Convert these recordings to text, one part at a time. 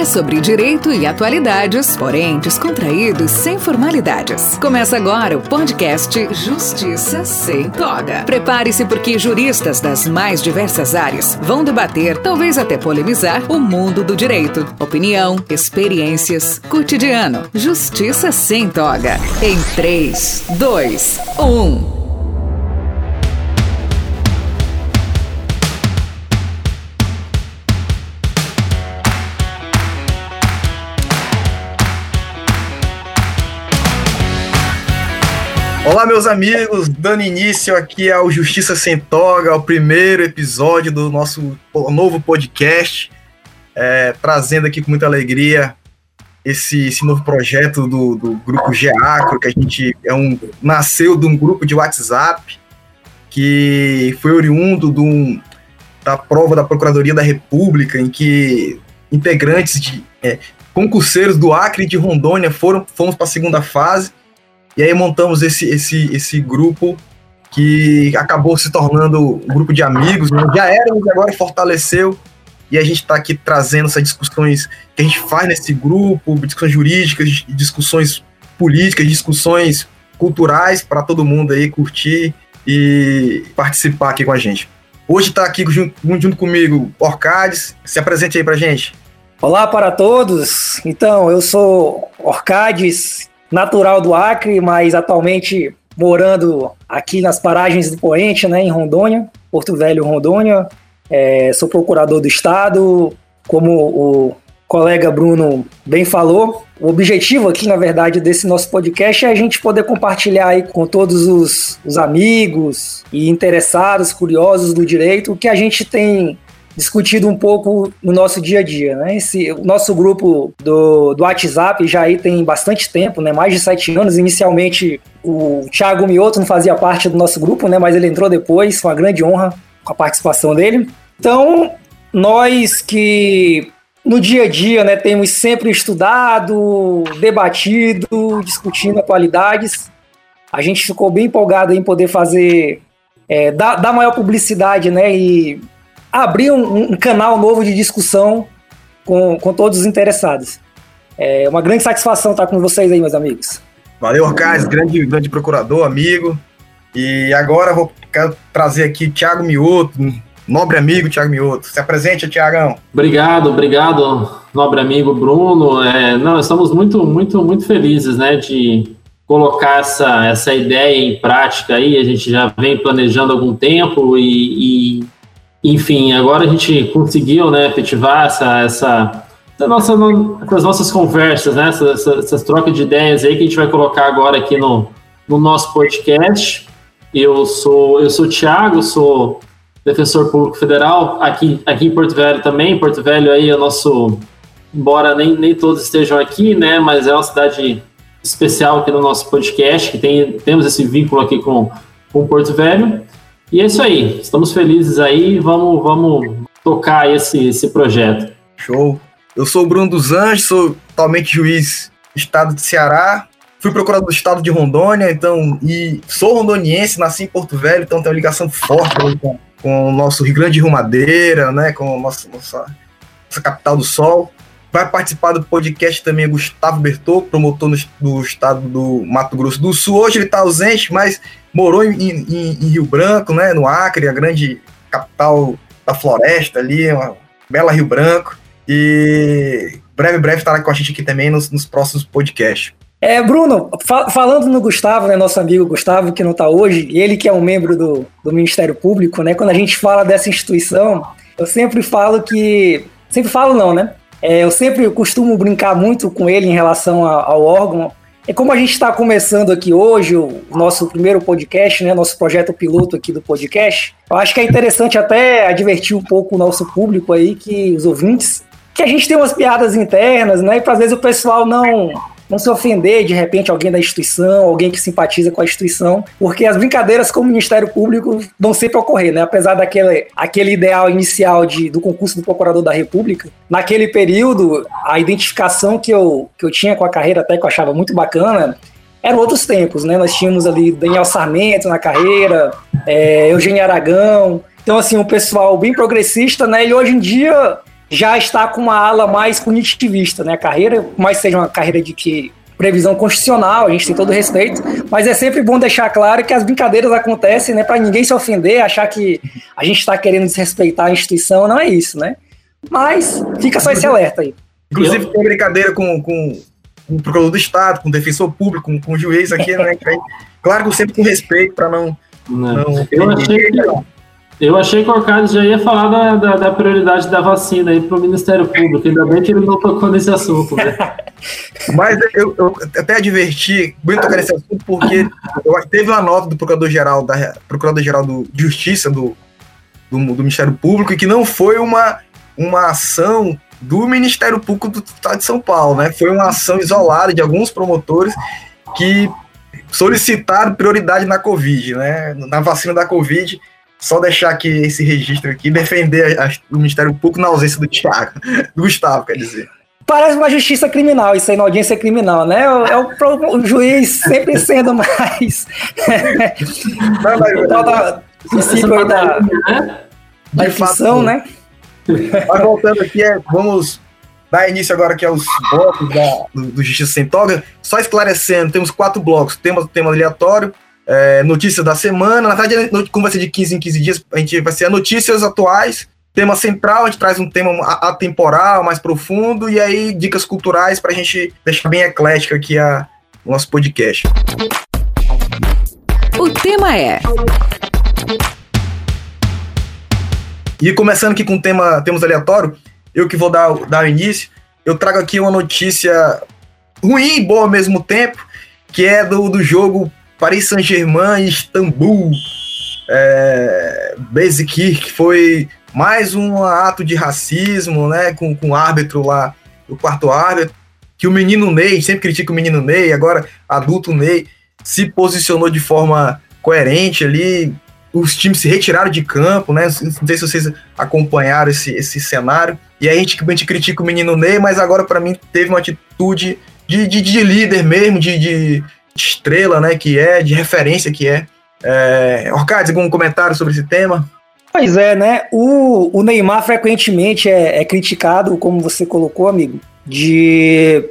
É sobre direito e atualidades, porém descontraídos sem formalidades. Começa agora o podcast Justiça Sem Toga. Prepare-se porque juristas das mais diversas áreas vão debater, talvez até polemizar, o mundo do direito. Opinião, experiências, cotidiano. Justiça Sem Toga. Em 3, 2, 1. Olá, meus amigos, dando início aqui ao Justiça Sem Toga, ao primeiro episódio do nosso novo podcast, é, trazendo aqui com muita alegria esse, esse novo projeto do, do grupo Geacro, que a gente é um, nasceu de um grupo de WhatsApp que foi oriundo de um, da prova da Procuradoria da República, em que integrantes de é, concurseiros do Acre e de Rondônia foram fomos para a segunda fase e aí montamos esse, esse, esse grupo que acabou se tornando um grupo de amigos, né? já éramos, agora fortaleceu, e a gente está aqui trazendo essas discussões que a gente faz nesse grupo, discussões jurídicas, discussões políticas, discussões culturais para todo mundo aí curtir e participar aqui com a gente. Hoje está aqui junto, junto comigo Orcades, se apresente aí para gente. Olá para todos, então eu sou Orcades, natural do Acre, mas atualmente morando aqui nas paragens do Poente, né, em Rondônia, Porto Velho, Rondônia. É, sou procurador do Estado, como o colega Bruno bem falou. O objetivo aqui, na verdade, desse nosso podcast é a gente poder compartilhar aí com todos os, os amigos e interessados, curiosos do direito, o que a gente tem discutido um pouco no nosso dia a dia, né? Esse, o nosso grupo do, do WhatsApp já aí tem bastante tempo, né? Mais de sete anos. Inicialmente o Thiago Mioto não fazia parte do nosso grupo, né? Mas ele entrou depois, foi uma grande honra com a participação dele. Então, nós que no dia a dia, né, temos sempre estudado, debatido, discutindo atualidades. A gente ficou bem empolgado em poder fazer, é, dar, dar maior publicidade, né, e abrir um, um canal novo de discussão com, com todos os interessados. É uma grande satisfação estar com vocês aí, meus amigos. Valeu, Arcais, grande, grande procurador, amigo. E agora vou quero trazer aqui Tiago Mioto, nobre amigo Tiago Mioto. Se apresente, Tiagão. Obrigado, obrigado, nobre amigo Bruno. É, não, estamos muito, muito, muito felizes, né, de colocar essa, essa ideia em prática aí. A gente já vem planejando há algum tempo e, e enfim, agora a gente conseguiu né, efetivar essa, essa, essa nossa, essas nossas conversas, né, essas, essas trocas de ideias aí que a gente vai colocar agora aqui no, no nosso podcast. Eu sou eu sou Thiago, sou defensor público federal aqui, aqui em Porto Velho também. Porto Velho aí é o nosso, embora nem, nem todos estejam aqui, né, mas é uma cidade especial aqui no nosso podcast, que tem, temos esse vínculo aqui com, com Porto Velho. E é isso aí, estamos felizes aí, vamos, vamos tocar esse, esse projeto. Show. Eu sou o Bruno dos Anjos, sou totalmente juiz do estado de Ceará, fui procurador do estado de Rondônia, então, e sou rondoniense, nasci em Porto Velho, então tenho uma ligação forte com, com o nosso Rio Grande Rio Madeira, né, com a nossa, nossa, nossa capital do sol. Vai participar do podcast também Gustavo Bertô, promotor no, do estado do Mato Grosso do Sul. Hoje ele está ausente, mas morou em, em, em, Rio Branco, né, no Acre, a grande capital da floresta ali, uma bela Rio Branco. E breve, breve estará com a gente aqui também nos, nos próximos podcasts. É, Bruno, fa falando no Gustavo, né, nosso amigo Gustavo, que não está hoje, ele que é um membro do, do Ministério Público, né, quando a gente fala dessa instituição, eu sempre falo que. Sempre falo não, né? É, eu sempre costumo brincar muito com ele em relação a, ao órgão. É como a gente está começando aqui hoje, o nosso primeiro podcast, né, nosso projeto piloto aqui do podcast, eu acho que é interessante até advertir um pouco o nosso público aí, que os ouvintes, que a gente tem umas piadas internas, né, e às vezes o pessoal não não se ofender de repente alguém da instituição, alguém que simpatiza com a instituição, porque as brincadeiras com o Ministério Público vão sempre ocorrer, né? Apesar daquele aquele ideal inicial de, do concurso do Procurador da República, naquele período, a identificação que eu, que eu tinha com a carreira, até que eu achava muito bacana, eram outros tempos, né? Nós tínhamos ali Daniel Sarmento na carreira, é, Eugênio Aragão, então assim, um pessoal bem progressista, né? E hoje em dia já está com uma ala mais punitivista, né? A carreira, mais seja uma carreira de que previsão constitucional, a gente tem todo o respeito, mas é sempre bom deixar claro que as brincadeiras acontecem, né, para ninguém se ofender, achar que a gente está querendo desrespeitar a instituição, não é isso, né? Mas fica só esse alerta aí. Inclusive, tem brincadeira com, com, com, o procurador do Estado, com o defensor público, com, com o juiz aqui, né? Claro, sempre com respeito, para não, não. não. Eu achei que, eu achei que o Arcades já ia falar da, da, da prioridade da vacina aí para o Ministério Público. Ainda bem que ele não tocou nesse assunto. Né? Mas eu, eu, até adverti, muito tocar nesse assunto, porque eu, teve uma nota do Procurador-Geral da Procurador-Geral de Justiça do, do, do, Ministério Público que não foi uma, uma ação do Ministério Público do Estado de São Paulo, né? Foi uma ação isolada de alguns promotores que solicitaram prioridade na Covid, né? Na vacina da Covid só deixar aqui esse registro aqui, defender a, o Ministério Público na ausência do Thiago, do Gustavo, quer dizer. Parece uma justiça criminal, isso aí na audiência criminal, né? É o, o juiz sempre sendo mais. Não, mas, da, princípio aí da, né? da inflação, né? Mas voltando aqui, é, vamos dar início agora aqui aos blocos da, do, do Justiça Sem Toga. Só esclarecendo, temos quatro blocos. Temos o tema aleatório, é, notícias da semana. Na verdade, como vai ser de 15 em 15 dias, a gente vai ser notícias atuais, tema central, a gente traz um tema atemporal, mais profundo, e aí dicas culturais para a gente deixar bem eclético aqui a, o nosso podcast. O tema é. E começando aqui com o tema temos aleatório, eu que vou dar, dar o início, eu trago aqui uma notícia ruim e boa ao mesmo tempo, que é do, do jogo Paris Saint-Germain e Istambul. É, que foi mais um ato de racismo, né? Com, com o árbitro lá, o quarto árbitro, que o menino Ney, sempre critica o menino Ney, agora adulto Ney, se posicionou de forma coerente ali. Os times se retiraram de campo, né? Não sei se vocês acompanharam esse, esse cenário. E aí a gente, a gente critica o menino Ney, mas agora, para mim, teve uma atitude de, de, de líder mesmo, de, de estrela, né, que é, de referência que é. é Orcades, algum comentário sobre esse tema? Pois é, né? O, o Neymar frequentemente é, é, criticado, como você colocou, amigo, de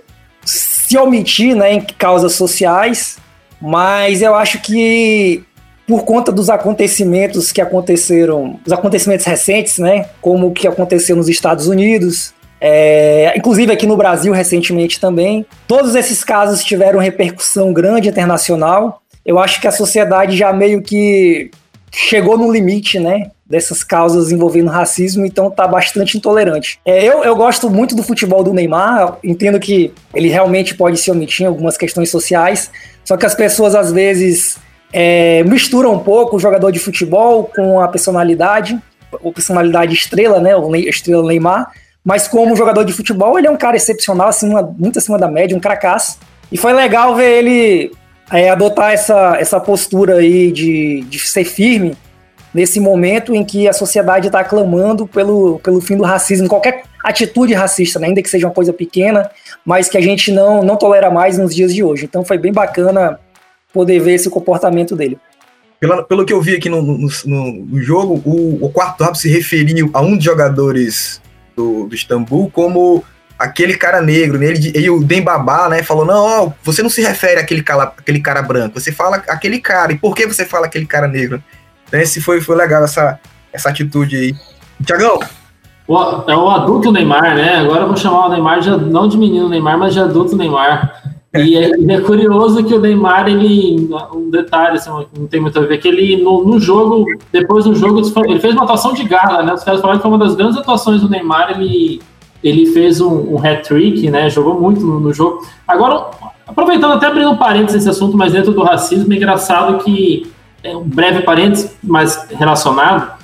se omitir né, em causas sociais, mas eu acho que por conta dos acontecimentos que aconteceram, os acontecimentos recentes, né, como o que aconteceu nos Estados Unidos, é, inclusive aqui no Brasil recentemente também. Todos esses casos tiveram repercussão grande internacional. Eu acho que a sociedade já meio que chegou no limite, né? Dessas causas envolvendo racismo, então está bastante intolerante. É, eu, eu gosto muito do futebol do Neymar, entendo que ele realmente pode se omitir em algumas questões sociais, só que as pessoas às vezes é, misturam um pouco o jogador de futebol com a personalidade, a personalidade estrela, né? O estrela Neymar mas como jogador de futebol, ele é um cara excepcional, acima, muito acima da média, um cracaço. E foi legal ver ele é, adotar essa, essa postura aí de, de ser firme nesse momento em que a sociedade está clamando pelo, pelo fim do racismo, qualquer atitude racista, né? ainda que seja uma coisa pequena, mas que a gente não, não tolera mais nos dias de hoje. Então foi bem bacana poder ver esse comportamento dele. Pelo, pelo que eu vi aqui no, no, no jogo, o, o quarto árbitro se referiu a um dos jogadores do, do Istambul como aquele cara negro, né? Ele, o Dembabá, né, falou, não, ó, você não se refere àquele cara, àquele cara branco, você fala aquele cara, e por que você fala aquele cara negro? Então esse foi, foi legal, essa, essa atitude aí. Tiagão? É o adulto Neymar, né? Agora eu vou chamar o Neymar, de, não de menino Neymar, mas de adulto Neymar. E é, é, curioso que o Neymar, ele. Um detalhe, assim, não tem muito a ver, que ele no, no, jogo, depois do jogo, ele fez uma atuação de gala, né? Os caras falaram que foi uma das grandes atuações do Neymar, ele, ele fez um, um hat-trick, né? Jogou muito no, no, jogo. Agora, aproveitando até abrindo um parênteses esse assunto, mas dentro do racismo, é engraçado que. É um breve parênteses, mas relacionado.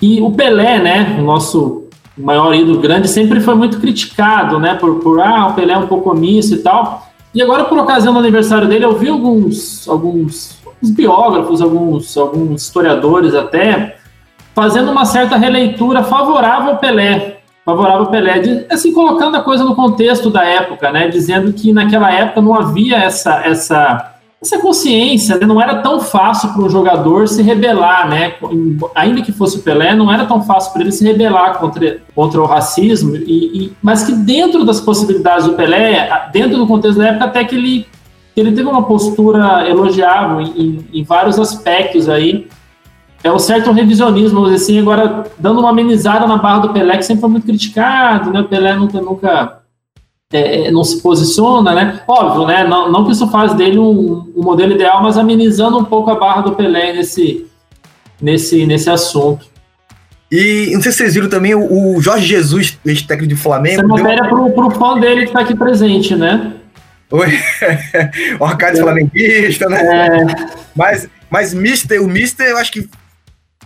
E o Pelé, né? O nosso maior ídolo grande, sempre foi muito criticado, né? Por, por ah, o Pelé é um pouco omisso e tal. E agora, por ocasião do aniversário dele, eu vi alguns, alguns, alguns biógrafos, alguns, alguns historiadores até, fazendo uma certa releitura favorável ao Pelé, favorável ao Pelé, de, assim, colocando a coisa no contexto da época, né, dizendo que naquela época não havia essa, essa essa consciência, né? não era tão fácil para um jogador se rebelar, né? Ainda que fosse o Pelé, não era tão fácil para ele se rebelar contra, contra o racismo, e, e, mas que dentro das possibilidades do Pelé, dentro do contexto da época, até que ele, ele teve uma postura elogiável em, em vários aspectos aí. É um certo revisionismo, assim, agora dando uma amenizada na barra do Pelé, que sempre foi muito criticado, né? O Pelé nunca, nunca é, não se posiciona, né? Óbvio, né? Não, não que isso faz dele um, um, modelo ideal, mas amenizando um pouco a barra do Pelé nesse, nesse, nesse assunto. E não sei se vocês viram também o, o Jorge Jesus, ex-técnico de Flamengo. Essa matéria deu... pro, pro fã dele que está aqui presente, né? Oi, o Arcade é. flamenguista, né? É. Mas, mas Mister, o Mister, eu acho que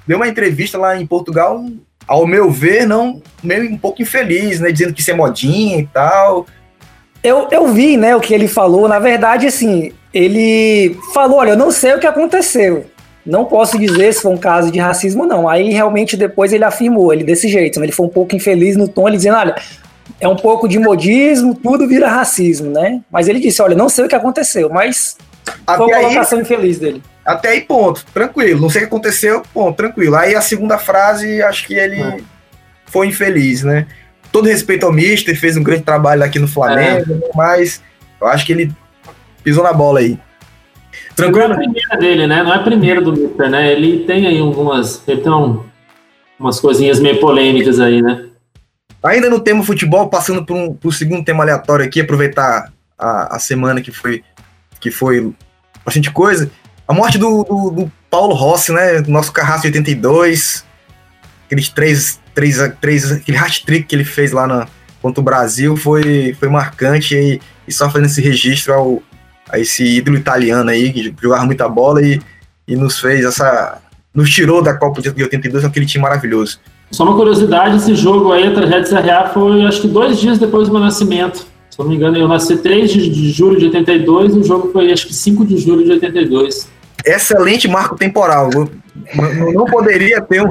deu uma entrevista lá em Portugal, ao meu ver, não meio um pouco infeliz, né? Dizendo que isso é modinha e tal. Eu, eu vi, né, o que ele falou. Na verdade, assim, ele falou: olha, eu não sei o que aconteceu. Não posso dizer se foi um caso de racismo, não. Aí realmente depois ele afirmou, ele desse jeito, né? Ele foi um pouco infeliz no tom, ele dizendo: olha, é um pouco de modismo, tudo vira racismo, né? Mas ele disse: olha, não sei o que aconteceu, mas até foi uma colocação infeliz dele. Até aí, ponto, tranquilo. Não sei o que aconteceu, ponto, tranquilo. Aí a segunda frase, acho que ele é. foi infeliz, né? Todo respeito ao Mister, fez um grande trabalho aqui no Flamengo, é. mas eu acho que ele pisou na bola aí. Tranquilo? Não é a primeira dele, né? Não é a primeira do Mister, né? Ele tem aí algumas. Ele tem um, umas coisinhas meio polêmicas aí, né? Ainda no tema futebol, passando para um, o segundo tema aleatório aqui, aproveitar a, a semana que foi que foi bastante coisa. A morte do, do, do Paulo Rossi, né? Nosso carrasco de 82. Aqueles três três, três, aquele hat-trick que ele fez lá na, contra o Brasil foi, foi marcante e, e só fazendo esse registro ao, a esse ídolo italiano aí, que jogava muita bola e, e nos fez essa. nos tirou da Copa de 82 com aquele time maravilhoso. Só uma curiosidade, esse jogo aí, a tragédia CRA, foi acho que dois dias depois do meu nascimento. Se não me engano, eu nasci 3 de, de julho de 82 e o jogo foi acho que 5 de julho de 82 excelente marco temporal. Não, não poderia ter um,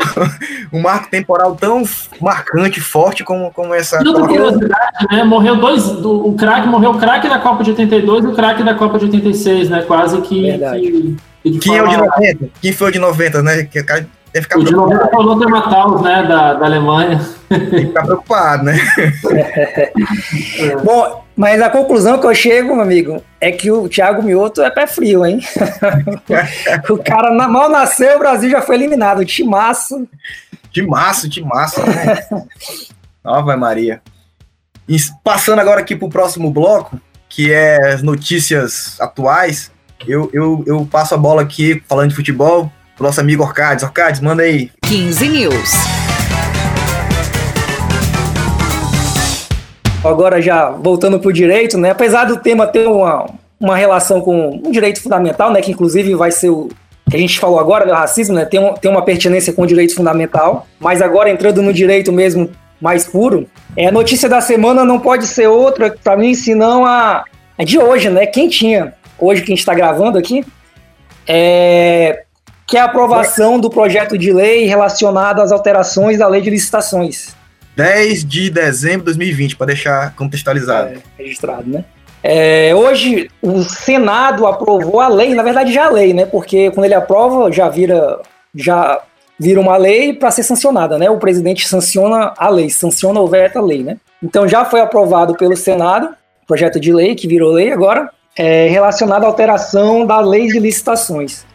um, marco temporal tão marcante, forte como, como essa. E outra curiosidade, né? Morreu dois. Do, o craque morreu o craque da Copa de 82 e o craque da Copa de 86, né? Quase que. que, que Quem forma... é o de 90? Quem foi o de 90, né? Que o cara deve ficar o de 90 foi o Lothar Matthaus, né? Da, da Alemanha. Tem que ficar preocupado, né? Bom, mas a conclusão que eu chego, meu amigo, é que o Thiago Mioto é pé frio, hein? o cara mal nasceu, o Brasil já foi eliminado. Timaço. Timaço, timaço. Né? Ave Maria. E passando agora aqui para o próximo bloco, que é as notícias atuais, eu, eu, eu passo a bola aqui, falando de futebol, pro nosso amigo Orcades. Orcades, manda aí. 15 News. Agora já voltando para o direito, né? Apesar do tema ter uma, uma relação com um direito fundamental, né? Que inclusive vai ser o que a gente falou agora, né, racismo, né? Tem, um, tem uma pertinência com o direito fundamental. Mas agora entrando no direito mesmo mais puro, é, a notícia da semana não pode ser outra para mim, senão a, a de hoje, né? Quem tinha hoje que a gente está gravando aqui, é, que é a aprovação do projeto de lei relacionado às alterações da lei de licitações. 10 de dezembro de 2020, para deixar contextualizado. É, registrado, né? É, hoje o Senado aprovou a lei, na verdade já a lei, né? Porque quando ele aprova já vira já vira uma lei para ser sancionada, né? O presidente sanciona a lei, sanciona ou veta a lei, né? Então já foi aprovado pelo Senado, projeto de lei que virou lei agora, é, relacionado à alteração da lei de licitações.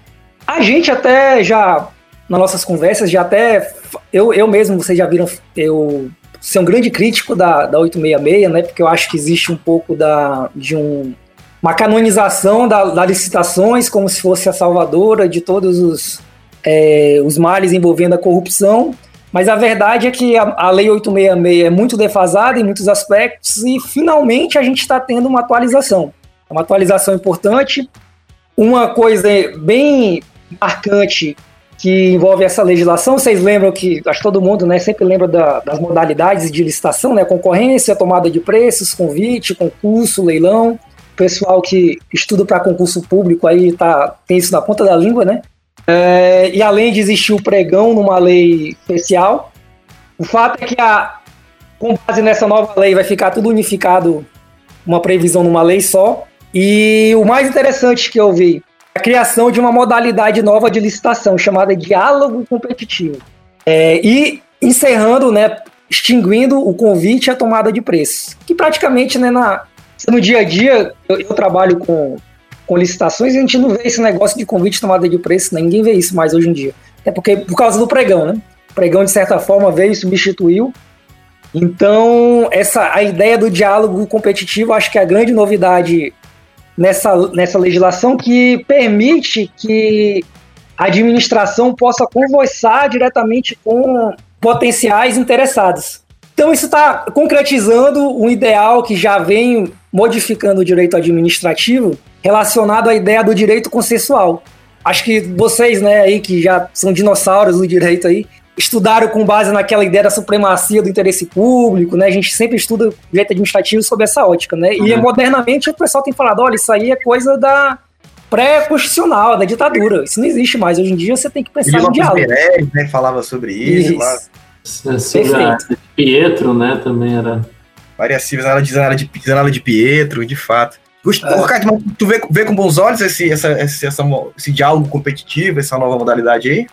A gente até já nas nossas conversas, já até eu, eu mesmo, vocês já viram, eu ser um grande crítico da, da 866, né? Porque eu acho que existe um pouco da, de um, uma canonização da, das licitações como se fosse a salvadora de todos os, é, os males envolvendo a corrupção. Mas a verdade é que a, a Lei 866 é muito defasada em muitos aspectos e finalmente a gente está tendo uma atualização. É uma atualização importante. Uma coisa bem marcante que envolve essa legislação. Vocês lembram que, acho que todo mundo né, sempre lembra da, das modalidades de licitação, né? Concorrência, tomada de preços, convite, concurso, leilão. O pessoal que estuda para concurso público aí tá, tem isso na ponta da língua, né? É, e além de existir o pregão numa lei especial, o fato é que a, com base nessa nova lei vai ficar tudo unificado, uma previsão numa lei só. E o mais interessante que eu vi, criação de uma modalidade nova de licitação chamada diálogo competitivo. É, e encerrando, né, extinguindo o convite a tomada de preço. Que praticamente, né, na, no dia a dia, eu, eu trabalho com, com licitações e a gente não vê esse negócio de convite e tomada de preço, né? ninguém vê isso mais hoje em dia. É porque por causa do pregão, né? O pregão, de certa forma, veio e substituiu. Então, essa a ideia do diálogo competitivo, acho que é a grande novidade nessa, nessa legislação que permite que a administração possa conversar diretamente com potenciais interessados. Então, isso está concretizando um ideal que já vem modificando o direito administrativo relacionado à ideia do direito consensual. Acho que vocês, né, aí que já são dinossauros do direito aí, estudaram com base naquela ideia da supremacia do interesse público, né? A gente sempre estuda direito administrativo sob essa ótica, né? Uhum. E modernamente o pessoal tem falado, olha, isso aí é coisa da pré-constitucional, da ditadura. Isso não existe mais. Hoje em dia você tem que pensar no diálogo. Pérez, né, falava sobre isso. isso. Sobre a Pietro, né, também era... Várias civas, ela de, de, de Pietro, de fato. Gustavo, é. tu vê, vê, com bons olhos esse, essa, esse, essa, esse diálogo competitivo, essa nova modalidade aí?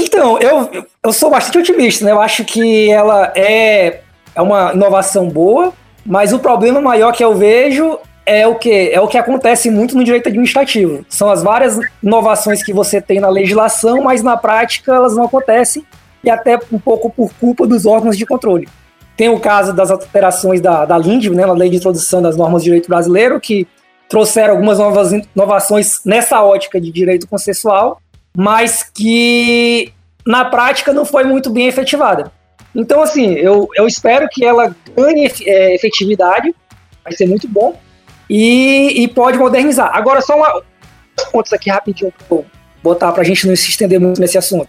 Então, eu, eu sou bastante otimista, né? Eu acho que ela é, é uma inovação boa, mas o problema maior que eu vejo é o que é o que acontece muito no direito administrativo. São as várias inovações que você tem na legislação, mas na prática elas não acontecem e até um pouco por culpa dos órgãos de controle. Tem o caso das alterações da, da LIND, né, na Lei de Introdução das Normas de Direito Brasileiro, que trouxeram algumas novas inovações nessa ótica de direito consensual, mas que na prática não foi muito bem efetivada. Então, assim, eu, eu espero que ela ganhe é, efetividade, vai ser muito bom, e, e pode modernizar. Agora, só uma, pontos aqui rapidinho para botar para a gente não se estender muito nesse assunto.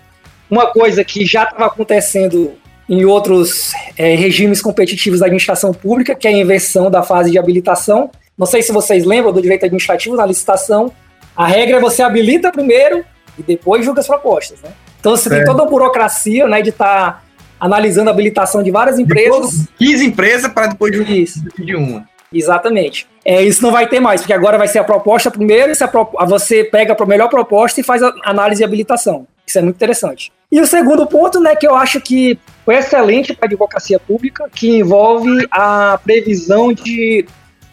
Uma coisa que já estava acontecendo em outros é, regimes competitivos da administração pública, que é a inversão da fase de habilitação. Não sei se vocês lembram do direito administrativo na licitação. A regra é você habilita primeiro e depois julga as propostas, né? Então você é. tem toda a burocracia, né, de estar tá analisando a habilitação de várias empresas. Depois, 15 empresas para depois de uma. Exatamente. É, isso não vai ter mais, porque agora vai ser a proposta primeiro, e a pro, você pega a melhor proposta e faz a análise de habilitação. Isso é muito interessante. E o segundo ponto, né, que eu acho que foi excelente para a advocacia pública, que envolve a previsão de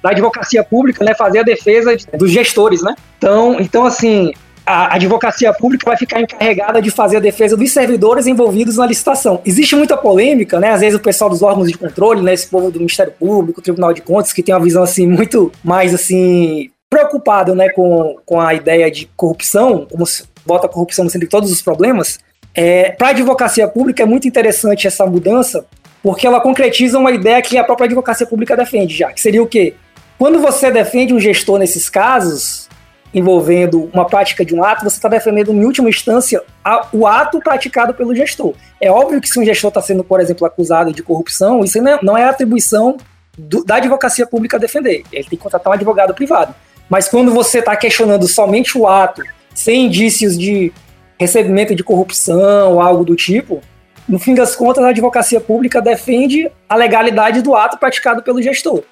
da advocacia pública, né, fazer a defesa de, dos gestores, né? Então, então assim, a advocacia pública vai ficar encarregada de fazer a defesa dos servidores envolvidos na licitação. Existe muita polêmica, né? Às vezes o pessoal dos órgãos de controle, né, esse povo do Ministério Público, Tribunal de Contas, que tem uma visão assim muito mais assim preocupado, né, com, com a ideia de corrupção, como se bota a corrupção no centro de todos os problemas. É, Para a advocacia pública é muito interessante essa mudança, porque ela concretiza uma ideia que a própria advocacia pública defende já, que seria o quê? Quando você defende um gestor nesses casos, envolvendo uma prática de um ato, você está defendendo, em última instância, a, o ato praticado pelo gestor. É óbvio que se um gestor está sendo, por exemplo, acusado de corrupção, isso não é, não é atribuição do, da advocacia pública defender. Ele tem que contratar um advogado privado. Mas quando você está questionando somente o ato, sem indícios de recebimento de corrupção ou algo do tipo, no fim das contas, a advocacia pública defende a legalidade do ato praticado pelo gestor.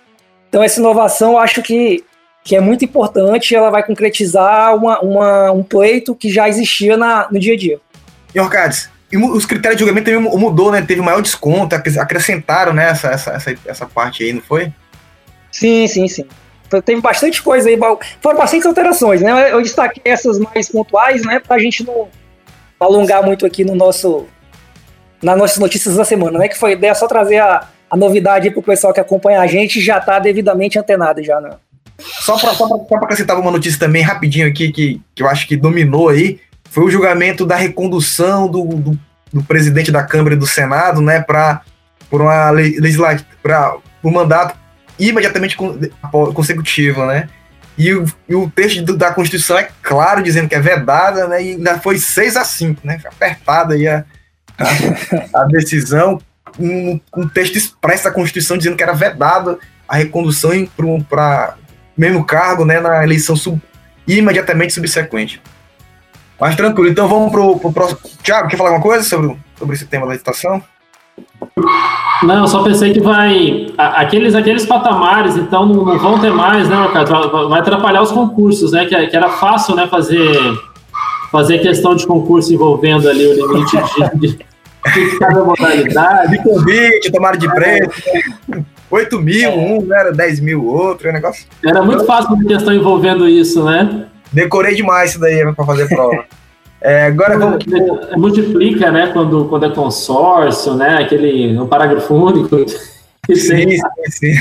Então, essa inovação acho que, que é muito importante, ela vai concretizar uma, uma, um pleito que já existia na, no dia a dia. E, Orcades, os critérios de julgamento também mudou, né? Teve maior desconto, acrescentaram né, essa, essa, essa, essa parte aí, não foi? Sim, sim, sim. Teve bastante coisa aí, foram bastante alterações, né? Eu destaquei essas mais pontuais, né? Pra gente não alongar muito aqui no nosso nas nossas notícias da semana, né? Que foi a ideia só trazer a, a novidade para o pessoal que acompanha a gente já está devidamente antenado já, né? Só para só acrescentar uma notícia também rapidinho aqui que, que eu acho que dominou aí, foi o julgamento da recondução do, do, do presidente da Câmara e do Senado, né, para por uma legislativa, para um mandato imediatamente consecutivo, né? E o, e o texto da Constituição é claro, dizendo que é vedada, né? E ainda foi 6 a 5 né? Apertada aí a, a, a decisão um, um texto expresso da Constituição dizendo que era vedado a recondução para mesmo cargo né, na eleição sub, imediatamente subsequente. Mas tranquilo, então vamos para o próximo. Tiago, quer falar alguma coisa sobre, sobre esse tema da licitação? Não, eu só pensei que vai. Aqueles, aqueles patamares, então, não, não vão ter mais, né, cara? Vai atrapalhar os concursos, né? Que, que era fácil, né, fazer, fazer questão de concurso envolvendo ali o limite de, de, de cada modalidade. De convite, tomara de preço. 8 mil, um, era 10 mil, outro, é um negócio. Era muito fácil uma questão envolvendo isso, né? Decorei demais isso daí para fazer prova. É, agora vamos... É, multiplica, né? Quando, quando é consórcio, né? Aquele um parágrafo único. Sim, sim, sim.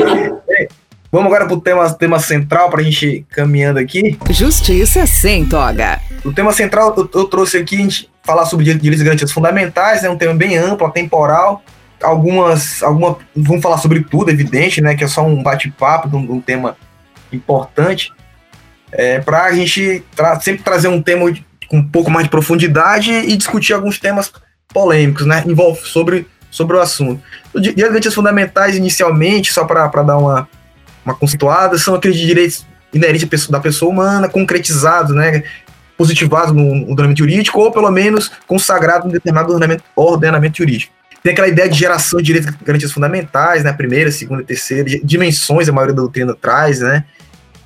vamos agora para o tema, tema central para a gente ir caminhando aqui. Justiça sem toga. O tema central eu, eu trouxe aqui a gente falar sobre direitos e garantias fundamentais, é um tema bem amplo, atemporal. Algumas, alguma, vamos falar sobre tudo, evidente, né? Que é só um bate-papo de um, de um tema importante é, para a gente tra sempre trazer um tema com um pouco mais de profundidade e discutir alguns temas polêmicos, né? Envolve sobre, sobre o assunto. Os direitos fundamentais, inicialmente, só para dar uma, uma conceituada, são aqueles direitos inerentes da pessoa humana, concretizados, né? Positivados no, no ordenamento jurídico, ou pelo menos consagrados em determinado ordenamento, ordenamento jurídico. Tem aquela ideia de geração de direitos garantias fundamentais, né? Primeira, segunda terceira, dimensões a maioria da doutrina traz, né?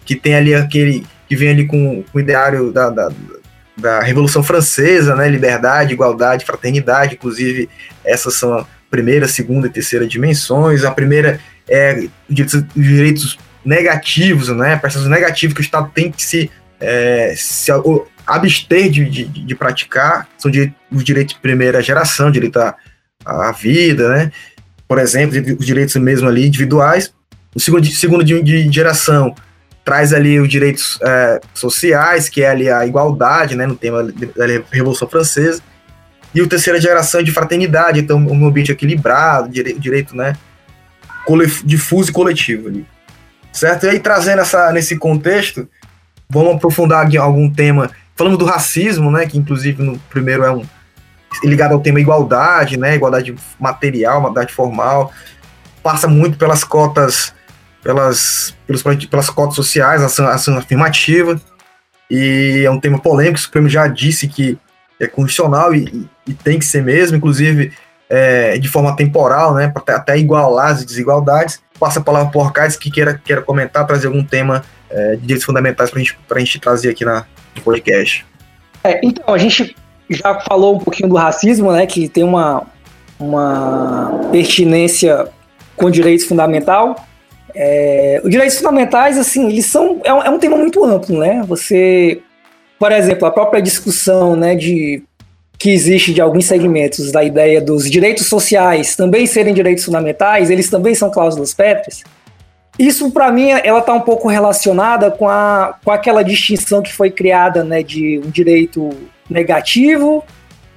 Que tem ali aquele que vem ali com, com o ideário da, da, da, Revolução Francesa, né? Liberdade, igualdade, fraternidade. Inclusive, essas são a primeira, segunda e terceira dimensões. A primeira é direitos, direitos negativos, né? Prestações negativas que o Estado tem que se, é, se abster de, de, de, praticar. São os direitos de primeira geração, direito à, à vida, né? Por exemplo, os direitos mesmo ali individuais. O segundo, segundo de, de geração traz ali os direitos é, sociais, que é ali a igualdade, né, no tema da Revolução Francesa, e o terceira geração de fraternidade, então um ambiente equilibrado, direito, direito né, difuso e coletivo ali. Certo? E aí, trazendo essa, nesse contexto, vamos aprofundar algum tema, falando do racismo, né, que inclusive no primeiro é um ligado ao tema igualdade, né, igualdade material, igualdade formal, passa muito pelas cotas pelas, pelos, pelas cotas sociais, ação, ação afirmativa, e é um tema polêmico, o Supremo já disse que é constitucional e, e tem que ser mesmo, inclusive é, de forma temporal, né, para até igualar as desigualdades. Passa a palavra o Arcades que queira, queira comentar, trazer algum tema é, de direitos fundamentais para gente, a gente trazer aqui na, no podcast. É, então, a gente já falou um pouquinho do racismo, né, que tem uma, uma pertinência com direitos fundamental, é, os direitos fundamentais, assim, eles são é um, é um, tema muito amplo, né? Você, por exemplo, a própria discussão, né, de que existe de alguns segmentos da ideia dos direitos sociais também serem direitos fundamentais, eles também são cláusulas pétreas. Isso, para mim, ela está um pouco relacionada com, a, com aquela distinção que foi criada, né, de um direito negativo,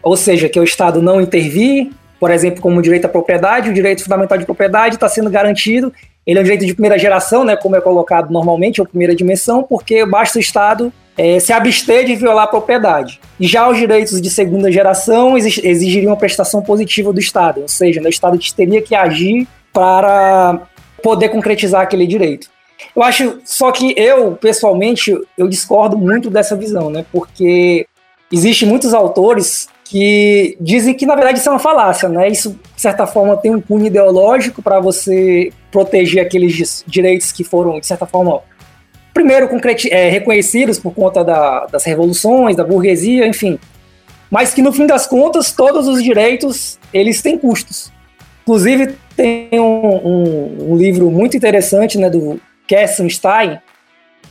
ou seja, que o Estado não intervir, por exemplo, como o direito à propriedade, o direito fundamental de propriedade está sendo garantido ele é um direito de primeira geração, né, como é colocado normalmente, ou primeira dimensão, porque basta o Estado é, se abster de violar a propriedade. E já os direitos de segunda geração exigiriam uma prestação positiva do Estado, ou seja, né, o Estado teria que agir para poder concretizar aquele direito. Eu acho, só que eu, pessoalmente, eu discordo muito dessa visão, né, porque existem muitos autores que dizem que na verdade isso é uma falácia, né? Isso de certa forma tem um cunho ideológico para você proteger aqueles direitos que foram de certa forma primeiro é, reconhecidos por conta da, das revoluções, da burguesia, enfim, mas que no fim das contas todos os direitos eles têm custos. Inclusive tem um, um, um livro muito interessante, né, do Stein.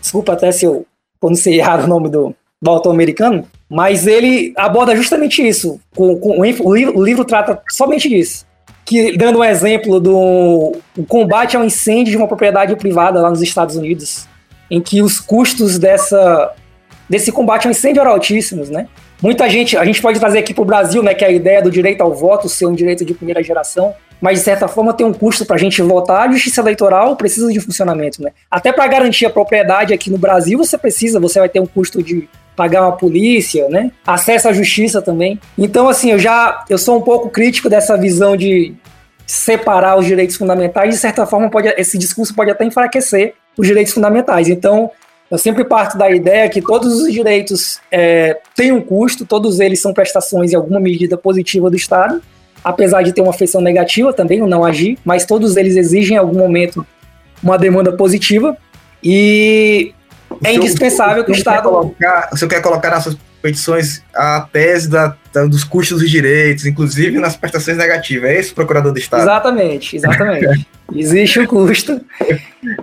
Desculpa até se eu pronunciei errado o nome do, do autor americano, mas ele aborda justamente isso. Com, com, o, livro, o, livro, trata somente disso. Que, dando um exemplo do combate ao incêndio de uma propriedade privada lá nos Estados Unidos, em que os custos dessa, desse combate ao incêndio eram altíssimos, né? Muita gente, a gente pode trazer aqui para o Brasil, né, que é a ideia do direito ao voto ser um direito de primeira geração, mas de certa forma tem um custo para a gente votar. A justiça eleitoral precisa de funcionamento, né? Até para garantir a propriedade aqui no Brasil, você precisa, você vai ter um custo de pagar uma polícia, né? Acesso à justiça também. Então, assim, eu já eu sou um pouco crítico dessa visão de separar os direitos fundamentais. De certa forma, pode, esse discurso pode até enfraquecer os direitos fundamentais. Então, eu sempre parto da ideia que todos os direitos é, têm um custo, todos eles são prestações em alguma medida positiva do Estado, apesar de ter uma feição negativa também, o não agir, mas todos eles exigem em algum momento uma demanda positiva e é indispensável que o Estado. Colocar, o senhor quer colocar nas suas petições a tese da, da, dos custos dos direitos, inclusive nas prestações negativas. É esse o procurador do Estado? Exatamente, exatamente. Existe o custo.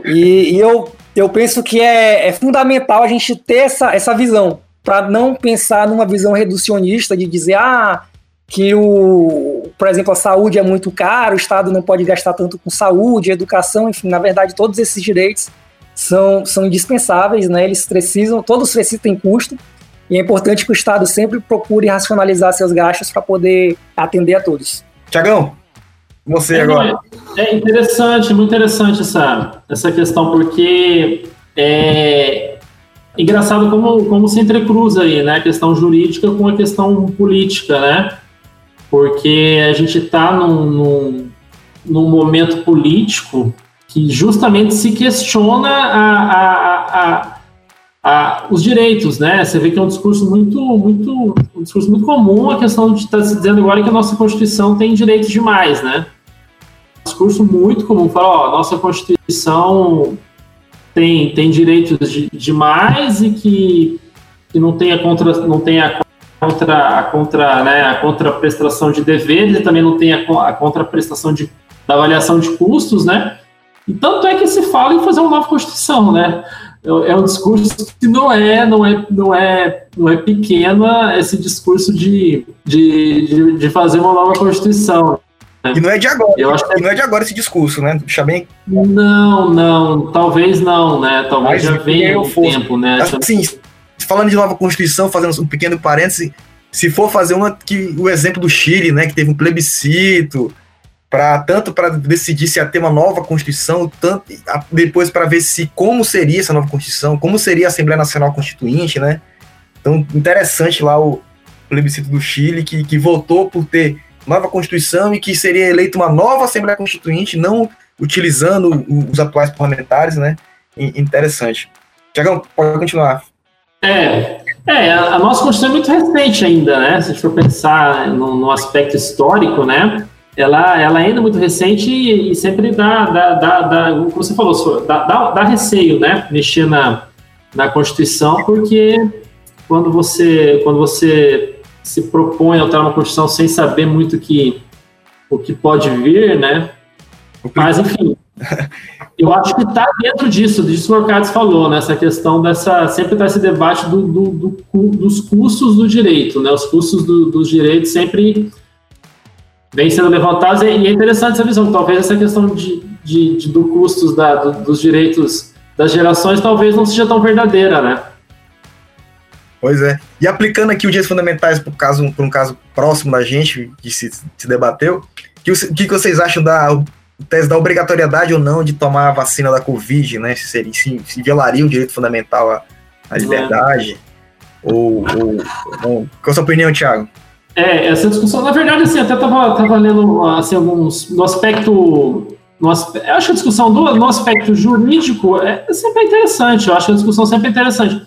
E, e, eu, eu penso que é, é fundamental a gente ter essa, essa visão, para não pensar numa visão reducionista de dizer, ah, que o, por exemplo, a saúde é muito caro, o Estado não pode gastar tanto com saúde, educação, enfim, na verdade, todos esses direitos são, são indispensáveis, né? Eles precisam, todos precisam têm custo, e é importante que o Estado sempre procure racionalizar seus gastos para poder atender a todos. Tiagão, você é, agora. É interessante, muito interessante essa, essa questão, porque é engraçado como, como se entrecruza aí, né? A questão jurídica com a questão política, né? Porque a gente está num, num, num momento político que justamente se questiona a, a, a, os direitos, né? Você vê que é um discurso muito, muito, um discurso muito comum a questão de estar tá se dizendo agora que a nossa Constituição tem direitos demais, né? Um discurso muito comum, fala, ó, nossa Constituição tem, tem direitos de, demais e que, que não tem a contra, não tem a contra, a contra, né, a contraprestação de deveres e também não tem a, a contraprestação de, da avaliação de custos, né? E tanto é que se fala em fazer uma nova Constituição, né? É, é um discurso que não é, não é, não é, não é pequena esse discurso de, de, de, de fazer uma nova Constituição. Né? E não é de agora. Eu acho que... não é de agora esse discurso, né? Deixa bem. Não, não, talvez não, né? Talvez Mas já venha um tempo, né? Assim, falando de nova Constituição, fazendo um pequeno parêntese, se for fazer uma que o exemplo do Chile, né, que teve um plebiscito, para tanto para decidir se ia ter uma nova constituição, tanto depois para ver se como seria essa nova constituição, como seria a Assembleia Nacional Constituinte, né? Então interessante lá o plebiscito do Chile que, que votou por ter nova constituição e que seria eleita uma nova Assembleia Constituinte, não utilizando os atuais parlamentares, né? Interessante. Tiagão, pode continuar. É, é, a nossa Constituição é muito recente ainda, né? Se a gente for pensar no, no aspecto histórico, né? Ela, ela ainda é muito recente e, e sempre dá, dá, dá, dá, como você falou, dá, dá, dá receio, né? Mexer na, na Constituição, porque quando você, quando você se propõe a alterar uma Constituição sem saber muito que, o que pode vir, né? Mas, enfim, eu acho que está dentro disso, disso que o Arcades falou, né? Essa questão dessa. Sempre está esse debate do, do, do, dos custos do direito, né? Os custos do, dos direitos sempre vem sendo levantados, e é interessante essa visão, talvez essa questão de, de, de do custos da, do, dos direitos das gerações talvez não seja tão verdadeira, né? Pois é. E aplicando aqui os direitos fundamentais por, caso, por um caso próximo da gente, que se, se debateu, o que, que, vocês acham da tese da obrigatoriedade ou não de tomar a vacina da Covid, né? Se, seria, se, se violaria o direito fundamental à, à liberdade? É. Ou, ou, ou, qual a sua opinião, Thiago? É, essa discussão, na verdade, assim, até tava, tava lendo assim, alguns no aspecto. No, acho que a discussão do, no aspecto jurídico é sempre interessante, eu acho que a discussão sempre é interessante.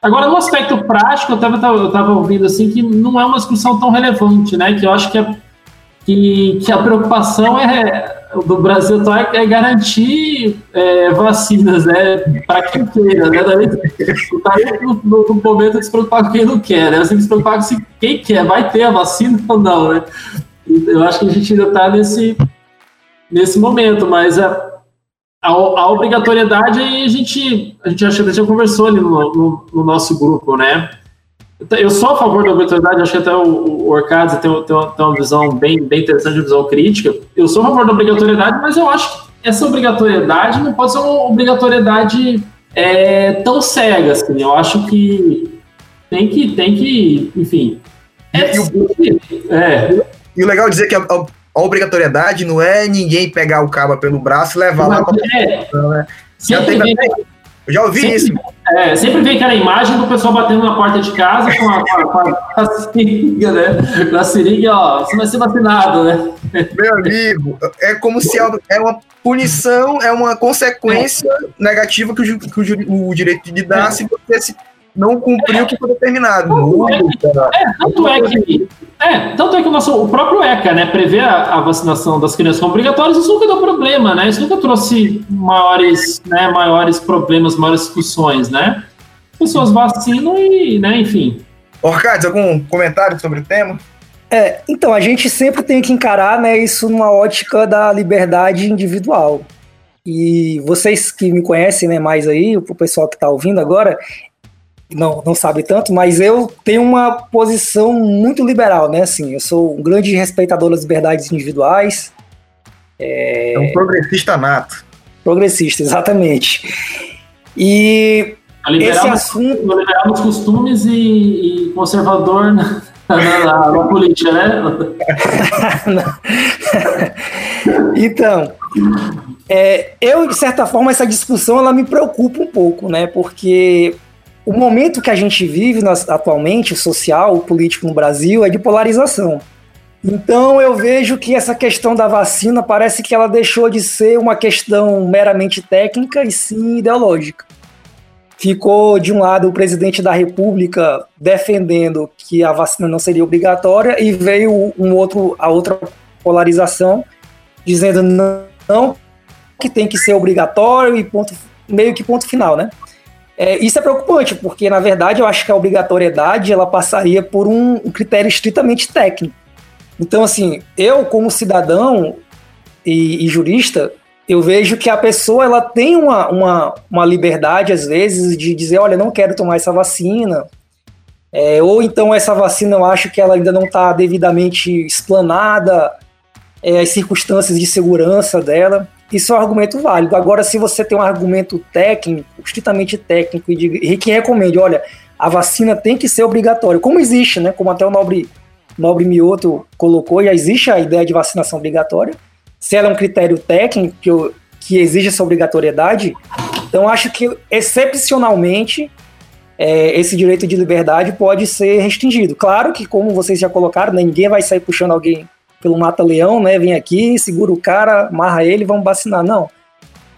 Agora, no aspecto prático, eu estava eu tava ouvindo assim que não é uma discussão tão relevante, né? Que eu acho que, é, que, que a preocupação é do Brasil atual é garantir é, vacinas, né? Para quem queira, né? Tá no, no, no, momento de se preocupar com quem não quer, né? Você se preocupar com se quem quer, vai ter a vacina ou não, né? Eu acho que a gente ainda está nesse, nesse momento, mas a, a, a, obrigatoriedade a gente, a gente que já conversou ali no, no, no nosso grupo, né? Eu sou a favor da obrigatoriedade, acho que até o, o Orcades tem, tem, uma, tem uma visão bem, bem interessante, uma visão crítica. Eu sou a favor da obrigatoriedade, mas eu acho que essa obrigatoriedade não pode ser uma obrigatoriedade é, tão cega, assim. Eu acho que tem que, tem que enfim... É, e, o, é. e o legal é dizer que a, a, a, obrigatoriedade não é ninguém pegar o cabo pelo braço e levar lá para... É. Né? Já tem, eu já ouvi sempre, isso. É, sempre vem aquela imagem do pessoal batendo na porta de casa com a, com a, com a seringa, né? Com a seringa, ó, você vai ser vacinado, né? Meu amigo, é como se é uma punição, é uma consequência negativa que, o, que o, o, direito de dar se você não cumpriu o que foi determinado. Tanto, é é, tanto é que, É, tanto é que o, nosso, o próprio ECA, né, prevê a, a, vacinação das crianças como obrigatórias, isso nunca deu problema, né? Isso nunca trouxe maiores, né, maiores problemas, maiores discussões, né? As pessoas vacinam e, né, enfim. Orcades, algum comentário sobre o tema? É, então, a gente sempre tem que encarar né, isso numa ótica da liberdade individual. E vocês que me conhecem né, mais aí, o pessoal que está ouvindo agora, não, não sabe tanto, mas eu tenho uma posição muito liberal, né? Assim, eu sou um grande respeitador das liberdades individuais. É, é um progressista nato. Progressista, exatamente. E esse assunto. Liberal nos costumes e, e conservador na, na, na, na política, né? então, é, eu, de certa forma, essa discussão ela me preocupa um pouco, né? Porque o momento que a gente vive atualmente, social, político no Brasil, é de polarização. Então eu vejo que essa questão da vacina parece que ela deixou de ser uma questão meramente técnica e sim ideológica. Ficou de um lado o presidente da República defendendo que a vacina não seria obrigatória e veio um outro a outra polarização dizendo não que tem que ser obrigatório e ponto meio que ponto final, né? É, isso é preocupante, porque na verdade eu acho que a obrigatoriedade ela passaria por um, um critério estritamente técnico. Então, assim, eu como cidadão e, e, jurista, eu vejo que a pessoa ela tem uma, uma, uma liberdade, às vezes, de dizer, olha, não quero tomar essa vacina, é, ou então essa vacina eu acho que ela ainda não está devidamente explanada, é, as circunstâncias de segurança dela isso é um argumento válido. Agora, se você tem um argumento técnico, estritamente técnico, e, de, e que recomende, olha, a vacina tem que ser obrigatória, como existe, né? Como até o Nobre, Nobre Mioto colocou, já existe a ideia de vacinação obrigatória. Se ela é um critério técnico que, que exige essa obrigatoriedade, então acho que excepcionalmente é, esse direito de liberdade pode ser restringido. Claro que, como vocês já colocaram, né, ninguém vai sair puxando alguém pelo mata-leão, né? Vem aqui, segura o cara, amarra ele, vamos vacinar. Não.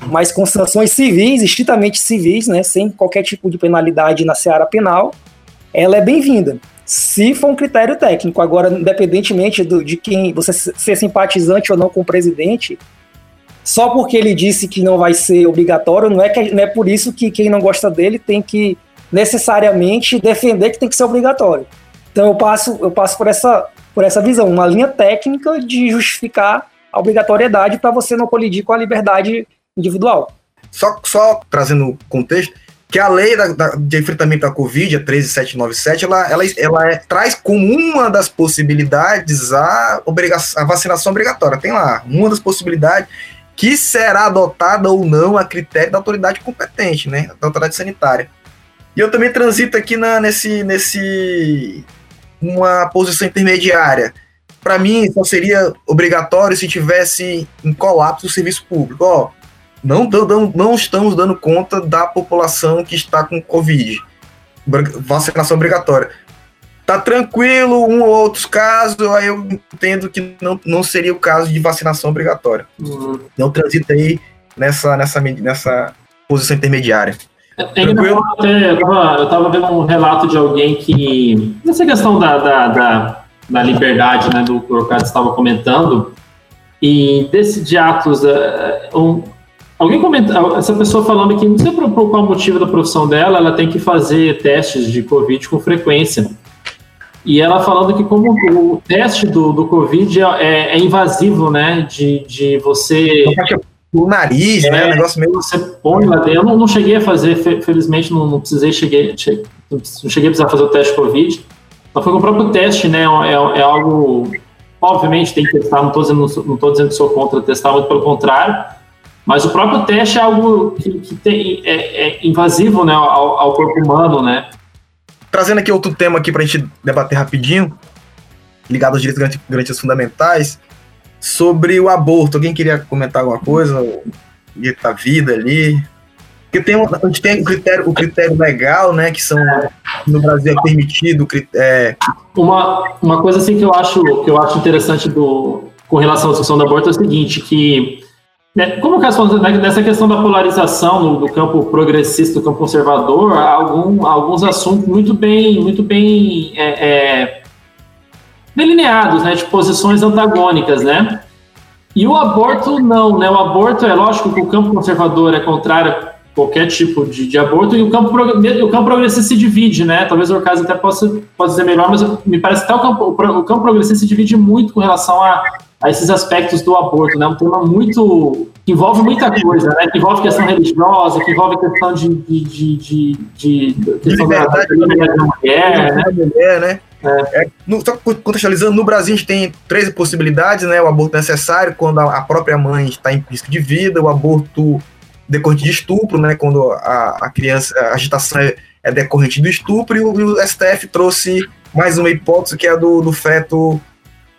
Mas com sanções civis, estritamente civis, né? Sem qualquer tipo de penalidade na seara penal, ela é bem-vinda. Se for um critério técnico. Agora, independentemente do, de quem você ser simpatizante ou não com o presidente, só porque ele disse que não vai ser obrigatório, não é, que, não é por isso que quem não gosta dele tem que necessariamente defender que tem que ser obrigatório. Então eu passo, eu passo por essa por essa visão, uma linha técnica de justificar a obrigatoriedade para você não colidir com a liberdade individual. Só, só trazendo contexto, que a lei da, da, de enfrentamento à Covid, a 13797, ela, ela, ela é, traz como uma das possibilidades a, a vacinação obrigatória. Tem lá, uma das possibilidades que será adotada ou não a critério da autoridade competente, né? Da autoridade sanitária. E eu também transito aqui na, nesse, nesse, uma posição intermediária. Para mim, só seria obrigatório se tivesse em colapso o serviço público. Ó, não, não, não estamos dando conta da população que está com Covid. Vacinação obrigatória. Tá tranquilo, um ou outros casos, aí eu entendo que não, não seria o caso de vacinação obrigatória. Uhum. Não transita aí nessa, nessa, nessa posição intermediária. É, é até, eu, tava, eu tava vendo um relato de alguém que, nessa questão da, da, da, da liberdade, né, do que o Orcado estava comentando, e desse de atos, uh, um, alguém comentou, essa pessoa falando que não sei por, por qual motivo da profissão dela, ela tem que fazer testes de Covid com frequência. E ela falando que como o teste do, do Covid é, é invasivo, né, de, de você o nariz, é, né? O negócio meio. Você põe lá dentro. Eu não, não cheguei a fazer, felizmente não, não precisei, cheguei, cheguei, não cheguei a precisar fazer o teste Covid. Mas foi com o próprio teste, né? É, é algo. Obviamente tem que testar, não estou dizendo, não tô dizendo que sou contra testar, muito pelo contrário. Mas o próprio teste é algo que, que tem, é, é invasivo né, ao, ao, corpo humano, né? Trazendo aqui outro tema aqui para a gente debater rapidinho, ligado aos direitos garantidos fundamentais, sobre o aborto. Alguém queria comentar alguma coisa? O da vida ali? Porque tem, a gente tem o critério, o critério legal, né? Que são no Brasil é permitido. É... Uma, uma coisa assim que eu acho que eu acho interessante do, com relação à discussão do aborto é o seguinte, que né, como que falando né, nessa questão da polarização no, do campo progressista, do campo conservador, há algum, alguns assuntos muito bem, muito bem é, é, delineados, né, de posições antagônicas, né? E o aborto não, né? O aborto é lógico que o campo conservador é contrário a qualquer tipo de, de aborto e o campo, o campo progressista se divide, né? Talvez o caso até possa, possa dizer melhor, mas me parece que até o campo, o campo progressista se divide muito com relação a, a esses aspectos do aborto, né? Um tema muito que envolve muita coisa, né? Que envolve questão religiosa, que envolve questão de, de, de, de, de, de questão da, da mulher, né? Mulher, né? É. É, no, só contextualizando, no Brasil a gente tem três possibilidades, né? O aborto necessário, quando a, a própria mãe está em risco de vida, o aborto decorrente de estupro, né? Quando a, a criança, a agitação é, é decorrente do estupro, e o, e o, STF trouxe mais uma hipótese que é a do, do feto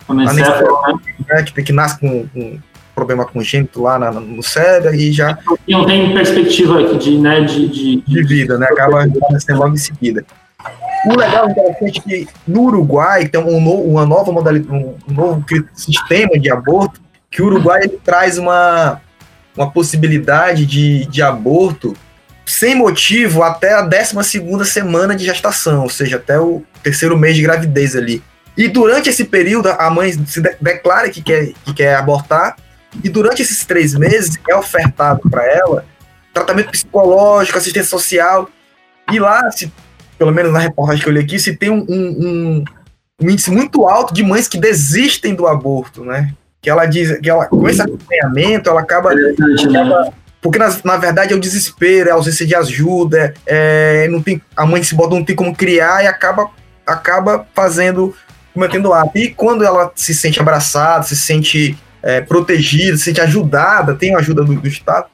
anencefalo, né? que, que nasce com, com problema congênito lá na, no cérebro e já. Não tem perspectiva aqui de, né, de, de, de vida, né? Acaba nascendo logo em seguida. O legal interessante é que no Uruguai tem um novo, uma nova modalidade, um novo sistema de aborto, que o Uruguai traz uma, uma possibilidade de, de aborto sem motivo até a 12 semana de gestação, ou seja, até o terceiro mês de gravidez ali. E durante esse período, a mãe se de declara que quer, que quer abortar, e durante esses três meses é ofertado para ela tratamento psicológico, assistência social, e lá se pelo menos na reportagem que eu li aqui, se tem um, um, um, índice muito alto de mães que desistem do aborto, né? Que ela diz que ela, com esse acompanhamento, ela acaba. acaba porque na, na, verdade é o desespero, é a ausência de ajuda, é, não tem, a mãe se bota não tem como criar e acaba, acaba fazendo, cometendo ato. E quando ela se sente abraçada, se sente é, protegida, se sente ajudada, tem a ajuda do, do Estado,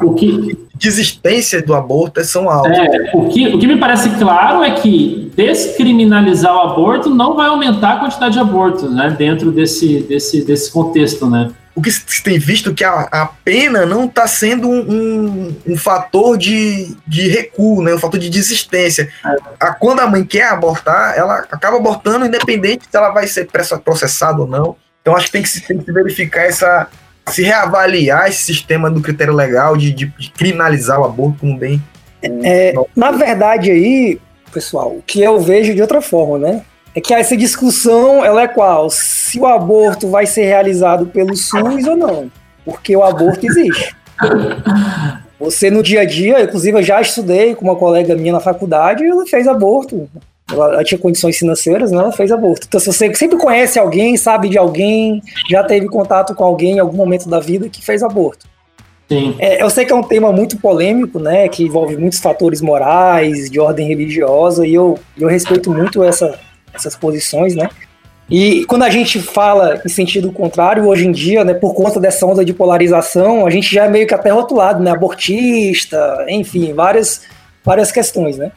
o que desistência do aborto são altas. É, o, que, o que me parece claro é que descriminalizar o aborto não vai aumentar a quantidade de abortos, né, dentro desse, desse, desse contexto, né. O que se tem visto que a, a pena não está sendo um, um, um, fator de, de recuo, né, um fator de desistência. É. A, quando a mãe quer abortar, ela acaba abortando independente se ela vai ser processada ou não. Então acho que tem que se, tem que verificar essa, se reavaliar esse sistema do critério legal de, de, de criminalizar o aborto como bem. É, na verdade, aí, pessoal, o que eu vejo de outra forma, né? É que essa discussão ela é qual? Se o aborto vai ser realizado pelo SUS ou não. Porque o aborto existe. Você no dia a dia, inclusive eu já estudei com uma colega minha na faculdade, ela fez aborto ela, ela, tinha condições financeiras, né? Ela fez aborto. Então, se você sempre conhece alguém, sabe de alguém, já teve contato com alguém em algum momento da vida que fez aborto. Sim. É, eu sei que é um tema muito polêmico, né? Que envolve muitos fatores morais, de ordem religiosa, e eu, eu respeito muito essa, essas posições, né? E quando a gente fala em sentido contrário, hoje em dia, né, por conta dessa onda de polarização, a gente já é meio que até rotulado, né? Abortista, enfim, várias, várias questões, né?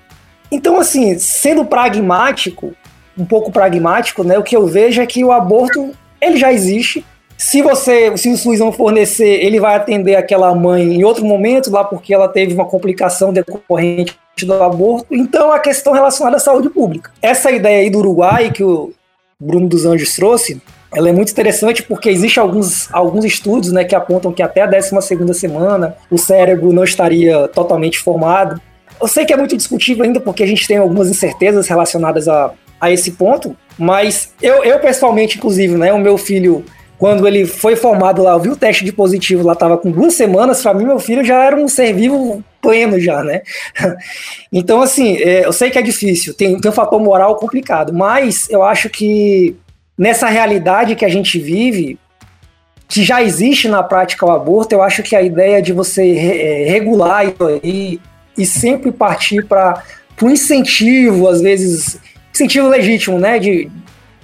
Então, assim, sendo pragmático, um pouco pragmático, né? O que eu vejo é que o aborto, ele já existe. Se você, se o SUS não fornecer, ele vai atender aquela mãe em outro momento, lá porque ela teve uma complicação decorrente do aborto. Então, a questão relacionada à saúde pública. Essa ideia aí do Uruguai que o Bruno dos Anjos trouxe, ela é muito interessante porque existe alguns, alguns estudos né, que apontam que até a 12 segunda semana o cérebro não estaria totalmente formado. Eu sei que é muito discutível ainda porque a gente tem algumas incertezas relacionadas a, a esse ponto, mas eu, eu pessoalmente, inclusive, né, o meu filho, quando ele foi formado lá, eu vi o teste de positivo lá, tava com duas semanas, para mim meu filho já era um ser vivo pleno já, né? então, assim, é, eu sei que é difícil, tem, tem um fator moral complicado, mas eu acho que nessa realidade que a gente vive, que já existe na prática o aborto, eu acho que a ideia de você é, regular isso aí, e sempre partir para um incentivo, às vezes, incentivo legítimo, né? De,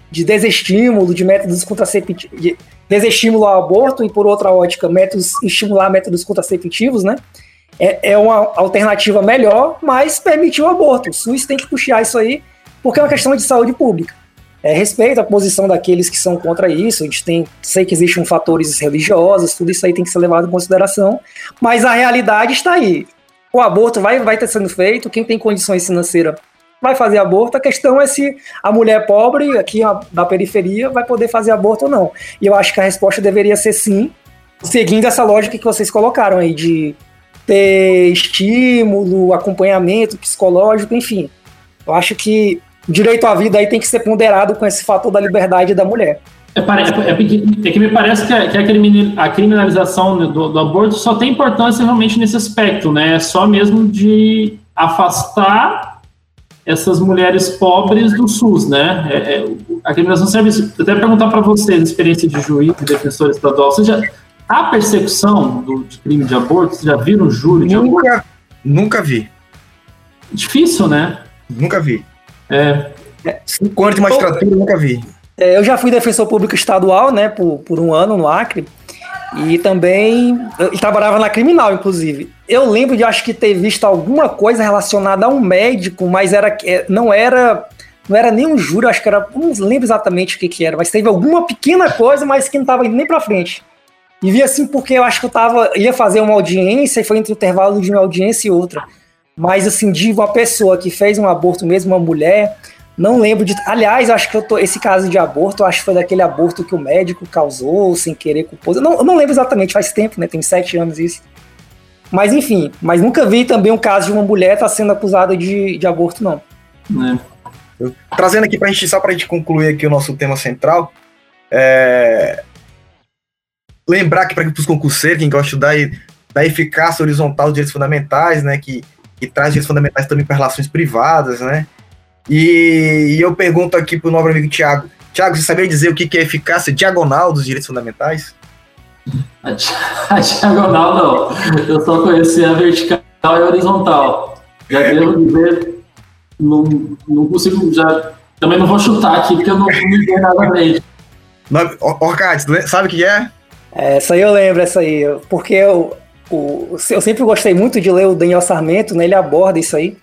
de desestímulo de métodos contraceptivos, de desestímulo ao aborto e, por outra ótica, métodos, estimular métodos contraceptivos, né? É, é uma alternativa melhor, mas permitir o aborto. O SUS tem que puxar isso aí, porque é uma questão de saúde pública. É, respeito a posição daqueles que são contra isso. A gente tem, sei que existem fatores religiosos, tudo isso aí tem que ser levado em consideração, mas a realidade está aí o aborto vai, vai ter sendo feito, quem tem condições financeiras vai fazer aborto. A questão é se a mulher pobre, aqui da periferia, vai poder fazer aborto ou não. E eu acho que a resposta deveria ser sim, seguindo essa lógica que vocês colocaram aí, de ter estímulo, acompanhamento psicológico, enfim. Eu acho que o direito à vida aí tem que ser ponderado com esse fator da liberdade da mulher. É, é, é, é que me parece que, a, que a, criminalização do, do, aborto só tem importância realmente nesse aspecto, né? É só mesmo de afastar essas mulheres pobres do SUS, né? É, é, a criminalização serve. Até perguntar para vocês, experiência de juiz e defensor estadual, você já a persecução do, de crime de aborto, vocês já viram júri de nunca, aborto? Nunca vi. Difícil, né? Nunca vi. É. Cinco anos de magistratura, nunca vi. É, eu já fui defensor público estadual, né, por, por um ano no Acre. E também trabalhava na criminal, inclusive. Eu lembro de acho que ter visto alguma coisa relacionada a um médico, mas era é, não era não era nem um júri, acho que era, não lembro exatamente o que, que era, mas teve alguma pequena coisa, mas que não estava indo nem para frente. E vi assim porque eu acho que eu tava ia fazer uma audiência e foi entre o intervalo de uma audiência e outra. Mas assim, de uma pessoa que fez um aborto mesmo, uma mulher, não lembro de. Aliás, acho que eu tô. Esse caso de aborto, acho que foi daquele aborto que o médico causou, sem querer culpou. Eu não, eu não lembro exatamente, faz tempo, né? Tem sete anos isso. Mas enfim, mas nunca vi também um caso de uma mulher estar tá sendo acusada de, de aborto, não. É. Trazendo aqui pra gente, só pra gente concluir aqui o nosso tema central, é... lembrar que para os concurseiros, quem gosta da, da eficácia horizontal dos direitos fundamentais, né, que, que traz direitos fundamentais também para relações privadas, né, e, e eu pergunto aqui para o nosso amigo Tiago. Tiago, você sabia dizer o que é eficácia diagonal dos direitos fundamentais? A, a diagonal não. Eu só conheci a vertical e a horizontal. Já devo dizer, não, não consigo, já também não vou chutar aqui porque eu não, não me nada na mente. Orcades, sabe o que é? é? Essa aí eu lembro, essa aí. Porque eu, o, eu sempre gostei muito de ler o Daniel Sarmento, né? Ele aborda isso aí.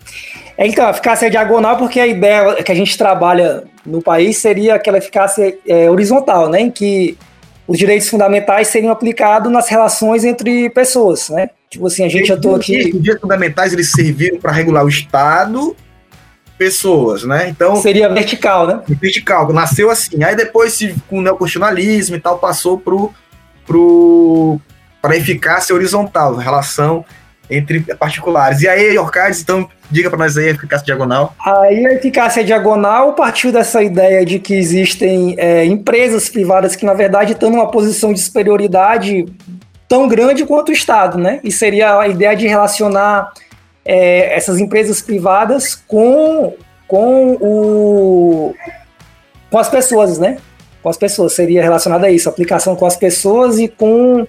É, então, a eficácia diagonal, porque a ideia que a gente trabalha no país seria aquela eficácia é, horizontal, né, em que os direitos fundamentais seriam aplicados nas relações entre pessoas, né? Tipo assim, a gente atuou aqui. Os direitos fundamentais eles serviram para regular o Estado, pessoas, né? Então seria vertical, né? Vertical, nasceu assim. Aí depois, com o neoconstitucionalismo e tal, passou pro pro para eficácia horizontal, relação entre particulares. E aí, Orcades, então, diga para nós aí a eficácia diagonal. Aí a eficácia diagonal partiu dessa ideia de que existem é, empresas privadas que, na verdade, estão numa posição de superioridade tão grande quanto o Estado, né? E seria a ideia de relacionar é, essas empresas privadas com, com, o, com as pessoas, né? Com as pessoas, seria relacionada a isso, aplicação com as pessoas e com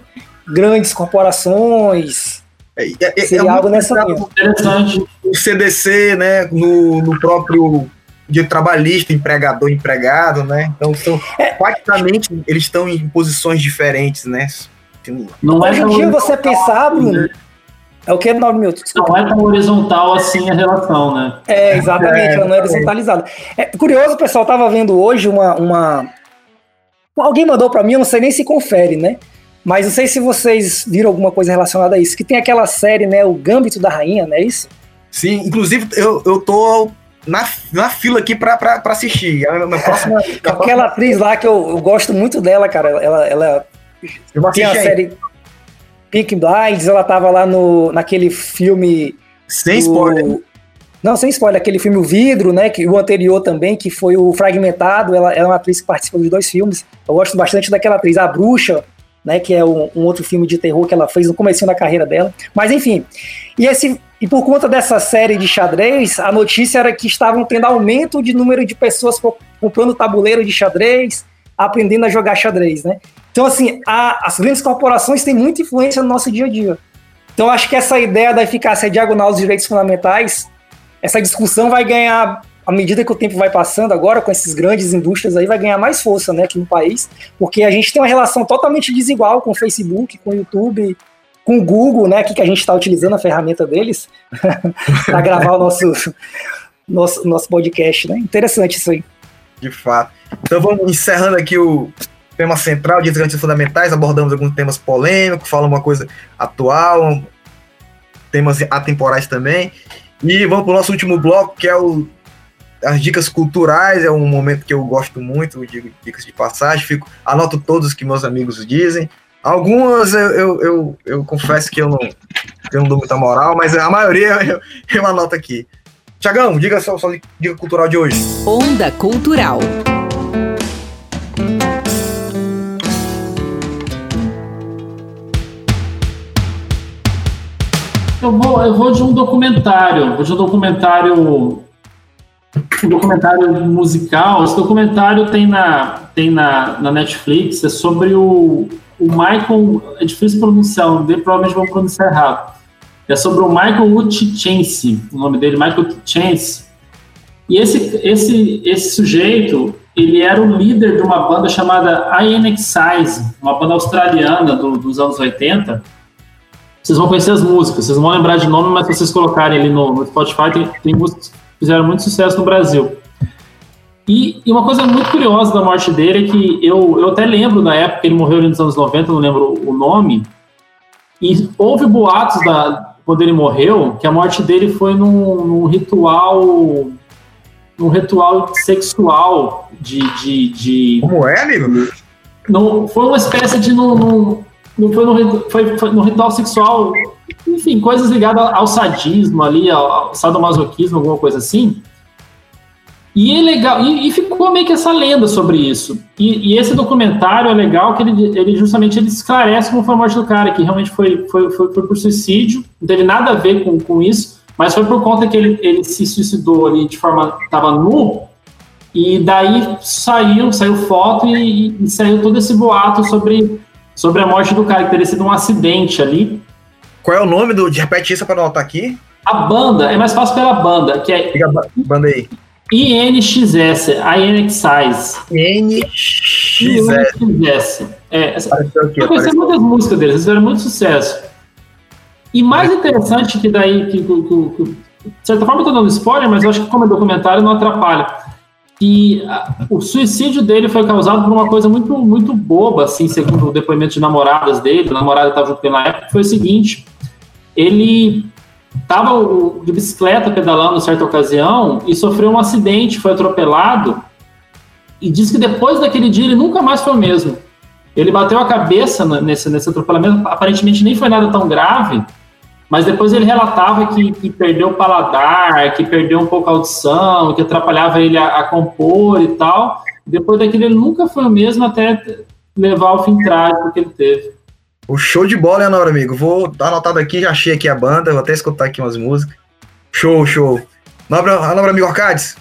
grandes corporações, é, é, é, Seria é algo nessa linha. Interessante. O CDC, né, no, no próprio de trabalhista, empregador, empregado, né? Então, são, é. praticamente, eles estão em posições diferentes, né? Não é Hoje em dia você pensar, Bruno, é o que, 9 minutos? Não é tão horizontal assim a relação, né? É, exatamente, é, não é horizontalizado. É curioso, pessoal, tava vendo hoje uma. uma... Alguém mandou para mim, eu não sei nem se confere, né? Mas não sei se vocês viram alguma coisa relacionada a isso. Que tem aquela série, né? O Gambito da Rainha, não é isso? Sim, inclusive eu, eu tô na, na fila aqui pra, pra, pra assistir. A minha próxima, Aquela próxima... atriz lá que eu, eu, gosto muito dela, cara. Ela, ela tem a série Pink Blinds, ela tava lá no, naquele filme. Sem do... spoiler. Não, sem spoiler, aquele filme O Vidro, né? Que, o anterior também, que foi o Fragmentado. Ela, ela é uma atriz que participou dos dois filmes. Eu gosto bastante daquela atriz. A Bruxa, né, que é um, um, outro filme de terror que ela fez no começo da carreira dela. Mas enfim, e esse e por conta dessa série de xadrez, a notícia era que estavam tendo aumento de número de pessoas comprando tabuleiro de xadrez, aprendendo a jogar xadrez, né? Então assim, a, as grandes corporações têm muita influência no nosso dia a dia. Então acho que essa ideia da eficácia diagonal dos direitos fundamentais, essa discussão vai ganhar à medida que o tempo vai passando agora com essas grandes indústrias aí vai ganhar mais força, né, aqui no país, porque a gente tem uma relação totalmente desigual com o Facebook, com o YouTube, com o Google, né, aqui que a gente está utilizando a ferramenta deles para gravar o nosso, nosso nosso podcast, né? Interessante isso aí. De fato. Então vamos encerrando aqui o tema central de direitos fundamentais, abordamos alguns temas polêmicos, falamos uma coisa atual, temas atemporais também. E vamos para o nosso último bloco, que é o as dicas culturais é um momento que eu gosto muito, de dicas de passagem, fico, anoto todos que meus amigos dizem. Algumas eu, eu, eu, eu confesso que eu não, que eu não dou muita moral, mas a maioria eu, eu anoto aqui. Tiagão, diga só sua dica cultural de hoje. Onda Cultural. Eu vou, eu vou de um documentário, vou de um documentário um documentário musical. Esse documentário tem na, tem na, na Netflix, é sobre o, o Michael. É difícil pronunciar, o provavelmente vou pronunciar errado. É sobre o Michael Utchense, o nome dele, Michael Utchense. E esse, esse, esse sujeito, ele era o líder de uma banda chamada INXIZE, uma banda australiana do, dos anos 80. Vocês vão conhecer as músicas, vocês vão lembrar de nome, mas se vocês colocarem ali no, no Spotify, tem, tem músicas fizeram muito sucesso no Brasil. E, e, uma coisa muito curiosa da morte dele é que eu, eu até lembro na época, ele morreu nos anos 90, não lembro o nome, e houve boatos da, quando ele morreu que a morte dele foi num, num ritual num ritual sexual de, de, de, Como é, amigo? Não, foi uma espécie de. Não, não, não foi, no, foi, foi no ritual sexual enfim, coisas ligadas ao sadismo ali, ao, sadomasoquismo, alguma coisa assim. E é legal, e, e, ficou meio que essa lenda sobre isso. E, e, esse documentário é legal que ele, ele justamente ele esclarece como foi a morte do cara, que realmente foi, foi, foi, foi por suicídio, não teve nada a ver com, com isso, mas foi por conta que ele, ele se suicidou ali de forma. estava nu, e daí saiu, saiu foto e, e, saiu todo esse boato sobre, sobre a morte do cara, que teria sido um acidente ali. Qual é o nome do. De repete isso para anotar aqui. A banda, é mais fácil pela banda, que é. Diga a banda aí. INXS, INXIS. INXS. É, eu conheci muitas músicas deles, eles fizeram muito sucesso. E mais interessante que daí, que, que, que, de certa forma eu tô dando spoiler, mas eu acho que como é documentário não atrapalha. E a, o suicídio dele foi causado por uma coisa muito, muito boba, assim, segundo o depoimento de namoradas dele, a namorada estava junto com ele na época, foi o seguinte, ele estava de bicicleta pedalando em certa ocasião e sofreu um acidente, foi atropelado e diz que depois daquele dia ele nunca mais foi o mesmo. Ele bateu a cabeça nesse, nesse atropelamento, aparentemente nem foi nada tão grave, mas depois ele relatava que, que, perdeu o paladar, que perdeu um pouco a audição, que atrapalhava ele a, a compor e tal. Depois daquilo ele nunca foi o mesmo até levar ao fim trágico que ele teve. O show de bola, né, Nora, amigo? Vou dar anotado aqui, já achei aqui a banda, vou até escutar aqui umas músicas. Show, show. Nobra, Nobra amigo Arcades?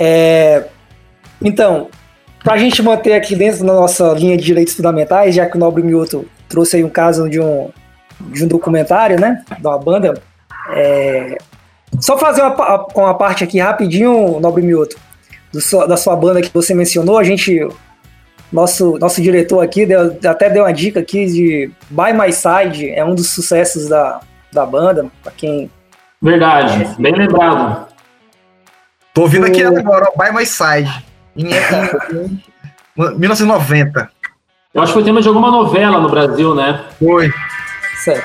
É... Então, para a gente manter aqui dentro da nossa linha de direitos fundamentais, já que o Nobre Milton trouxe aí um caso de um, de um documentário, né? De uma banda. É... Só fazer uma, uma parte aqui rapidinho, Nobre Milton, da sua banda que você mencionou, a gente nosso, nosso diretor aqui deu, até deu uma dica aqui de By My Side, é um dos sucessos da, da banda, para quem. Verdade, bem lembrado. Tô ouvindo o... aqui agora, By My Side, em 1990. Eu acho que foi tema de alguma novela no Brasil, né? Foi. Certo.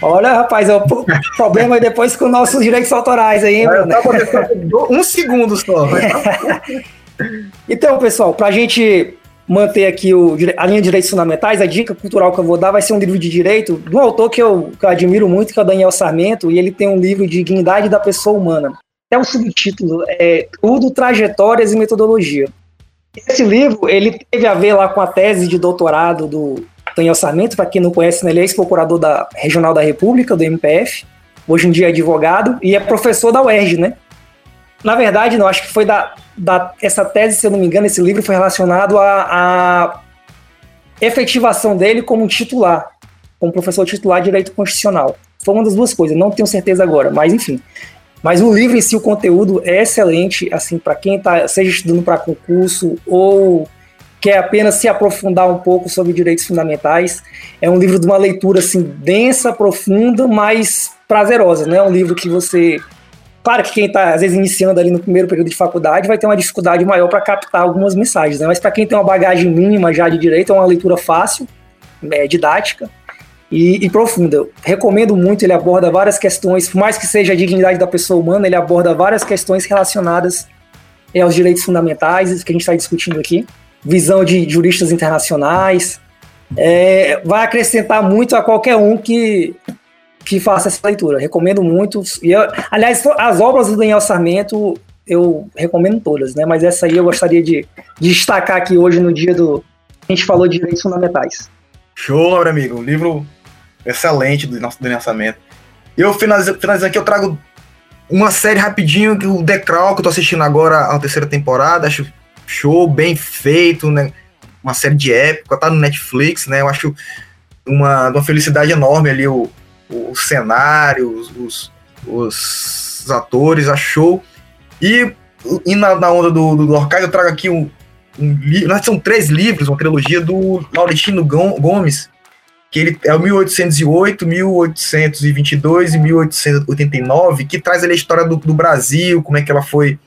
Olha, rapaz, é o problema é depois com nossos direitos autorais aí, hein, Bruno? Um segundo só. Então, pessoal, para a gente manter aqui o, a linha de direitos fundamentais, a dica cultural que eu vou dar vai ser um livro de direito de um autor que eu, que eu admiro muito, que é o Daniel Sarmento, e ele tem um livro de Dignidade da Pessoa Humana. É um subtítulo, é Tudo, Trajetórias e Metodologia. Esse livro, ele teve a ver lá com a tese de doutorado do Daniel Sarmento, para quem não conhece, né, ele é ex-procurador da Regional da República, do MPF, hoje em dia é advogado, e é professor da UERJ, né? Na verdade, não, acho que foi da, da essa tese, se eu não me engano, esse livro foi relacionado à efetivação dele como titular, como professor titular de direito constitucional. Foi uma das duas coisas, não tenho certeza agora, mas enfim. Mas o livro em si, o conteúdo é excelente, assim, para quem está, seja estudando para concurso ou quer apenas se aprofundar um pouco sobre direitos fundamentais. É um livro de uma leitura assim densa, profunda, mas prazerosa, né? É um livro que você Claro que quem está, às vezes, iniciando ali no primeiro período de faculdade vai ter uma dificuldade maior para captar algumas mensagens, né? mas para quem tem uma bagagem mínima já de direito, é uma leitura fácil, é, didática e, e, profunda. recomendo muito, ele aborda várias questões, por mais que seja a dignidade da pessoa humana, ele aborda várias questões relacionadas é, aos direitos fundamentais, que a gente está discutindo aqui, visão de juristas internacionais, é, vai acrescentar muito a qualquer um que que faça essa leitura. Recomendo muito. E eu, aliás, as obras do Daniel Sarmento eu recomendo todas, né? Mas essa aí eu gostaria de, de destacar aqui hoje no dia do. A gente falou de direitos fundamentais. Show, meu amigo. Um livro excelente do nosso Daniel Sarmento. Eu finalizando, finalizando aqui, eu trago uma série rapidinho, que o The Crown, que eu tô assistindo agora a terceira temporada, acho show, bem feito, né? Uma série de época, tá no Netflix, né? Eu acho uma, uma felicidade enorme ali o, o, cenário, os, os, os atores, achou. E, e na, na, onda do, do, do Orcai, eu trago aqui um, um livro, são três livros, uma trilogia do Laurentino Gomes, que ele é o 1808, 1822 e 1889, que traz ali a história do, do Brasil, como é que ela foi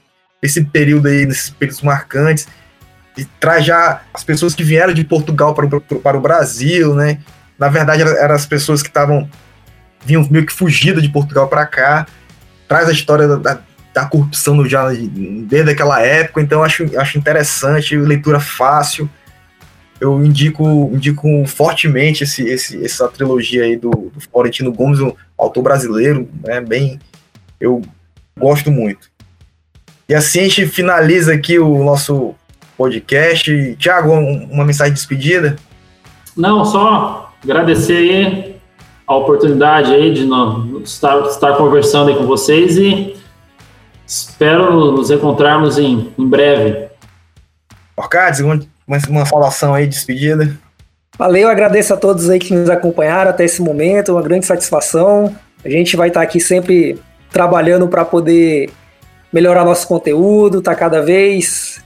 esse período aí, nesses períodos marcantes, e traz já as pessoas que vieram de Portugal para o, para o Brasil, né? Na verdade, eram as pessoas que estavam vinham meio que fugidas de Portugal para cá, traz a história da, da, da, corrupção já desde aquela época, então acho, acho interessante, leitura fácil. Eu indico, indico fortemente esse, esse, essa trilogia aí do, do Florentino Gomes, um autor brasileiro, né, bem, eu gosto muito. E assim a gente finaliza aqui o nosso podcast. Tiago, uma mensagem de despedida? Não, só agradecer aí a oportunidade aí de estar, estar conversando aí com vocês e espero nos encontrarmos em, em breve. Orcades, uma, uma falação aí de despedida. Valeu, agradeço a todos aí que nos acompanharam até esse momento, uma grande satisfação. A gente vai estar aqui sempre trabalhando para poder melhorar nosso conteúdo, tá cada vez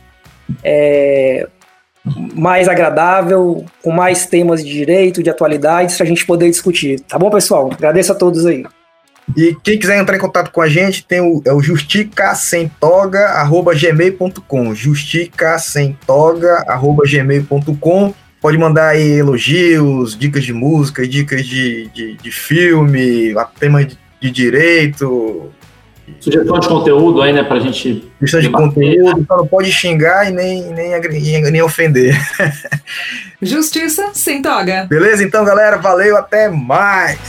é, mais agradável, com mais temas de direito, de atualidades, para a gente poder discutir. Tá bom, pessoal? Agradeço a todos aí. E quem quiser entrar em contato com a gente, tem o, é o justicasemtoga.gmail.com justicasemtoga.gmail.com Pode mandar aí elogios, dicas de música, dicas de, de, de filme, temas de, de direito, Sugestão de conteúdo aí, né, pra gente. Sugestão de conteúdo, só não pode xingar e nem, nem, nem ofender. Justiça sem toga. Beleza? Então, galera, valeu, até mais!